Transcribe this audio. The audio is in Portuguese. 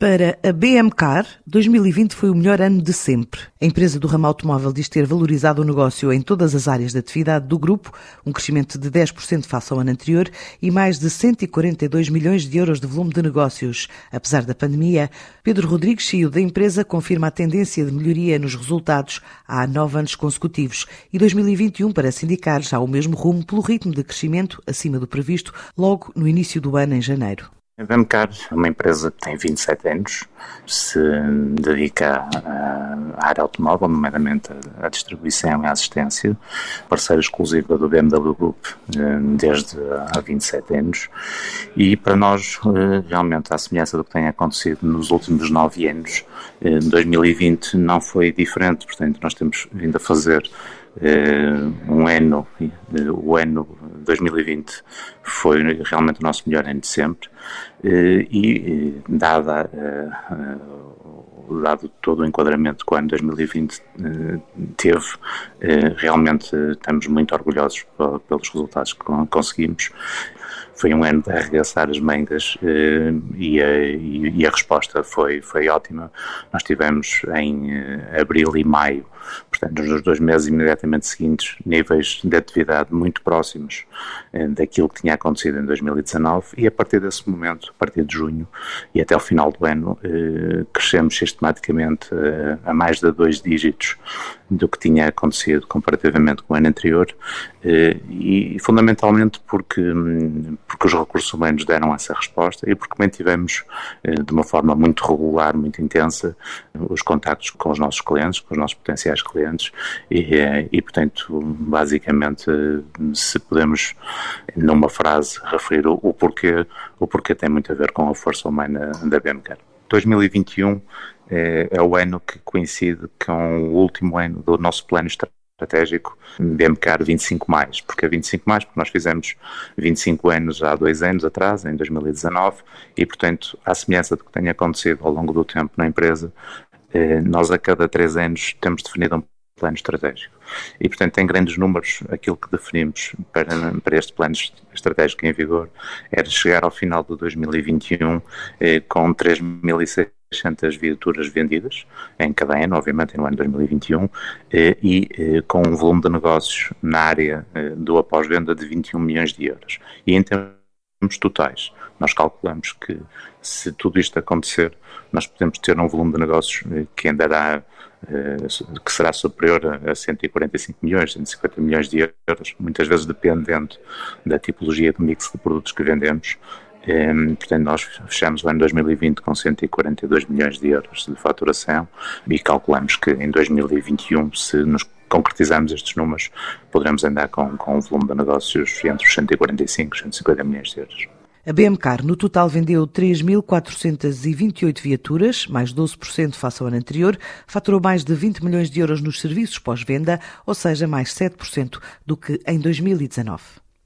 Para a BM Car, 2020 foi o melhor ano de sempre. A empresa do ramo automóvel diz ter valorizado o negócio em todas as áreas de atividade do grupo, um crescimento de 10% face ao ano anterior e mais de 142 milhões de euros de volume de negócios. Apesar da pandemia, Pedro Rodrigues, CEO da empresa, confirma a tendência de melhoria nos resultados há nove anos consecutivos e 2021 parece indicar já o mesmo rumo pelo ritmo de crescimento acima do previsto logo no início do ano, em janeiro. A Bemcar é uma empresa que tem 27 anos, se dedica à área automóvel, nomeadamente à distribuição e à assistência, parceiro exclusivo do BMW Group eh, desde há 27 anos. E para nós, eh, realmente, à semelhança do que tem acontecido nos últimos 9 anos, 2020 eh, não foi diferente, portanto nós temos vindo a fazer um ano, o ano 2020 foi realmente o nosso melhor ano de sempre eh, e, eh, dada eh, dado todo o enquadramento que o ano 2020 teve, realmente estamos muito orgulhosos pelos resultados que conseguimos. Foi um ano de arregaçar as mangas e a, e a resposta foi, foi ótima. Nós tivemos em abril e maio portanto, nos dois meses imediatamente seguintes, níveis de atividade muito próximos eh, daquilo que tinha acontecido em 2019 e a partir desse momento, a partir de junho e até o final do ano, eh, crescemos sistematicamente eh, a mais de dois dígitos do que tinha acontecido comparativamente com o ano anterior e fundamentalmente porque, hum, porque os recursos humanos deram essa resposta e porque mantivemos de uma forma muito regular, muito intensa, os contactos com os nossos clientes, com os nossos potenciais clientes e, eh, e portanto, basicamente, se podemos numa frase referir o, o porquê, o porquê tem muito a ver com a força humana da BMK. 2021 é, é o ano que coincide com o último ano do nosso plano estratégico BMCAR 25 mais, porque é 25 mais porque nós fizemos 25 anos há dois anos atrás, em 2019, e portanto, à semelhança do que tem acontecido ao longo do tempo na empresa, nós a cada três anos temos definido um plano estratégico. E, portanto, em grandes números, aquilo que definimos para, para este plano estratégico em vigor era chegar ao final de 2021 eh, com 3.600 viaturas vendidas em cada ano, obviamente no ano 2021, eh, e eh, com um volume de negócios na área eh, do após-venda de 21 milhões de euros. E em termos totais, nós calculamos que se tudo isto acontecer, nós podemos ter um volume de negócios eh, que andará, eh, que será superior a 145 milhões, 150 milhões de euros, muitas vezes dependendo da tipologia do mix de produtos que vendemos. Ehm, portanto, nós fechamos o ano 2020 com 142 milhões de euros de faturação e calculamos que em 2021, se nos concretizarmos estes números, poderemos andar com, com um volume de negócios entre os 145 e 150 milhões de euros. A BMCar no total vendeu 3.428 viaturas, mais 12% face ao ano anterior, faturou mais de 20 milhões de euros nos serviços pós-venda, ou seja, mais 7% do que em 2019.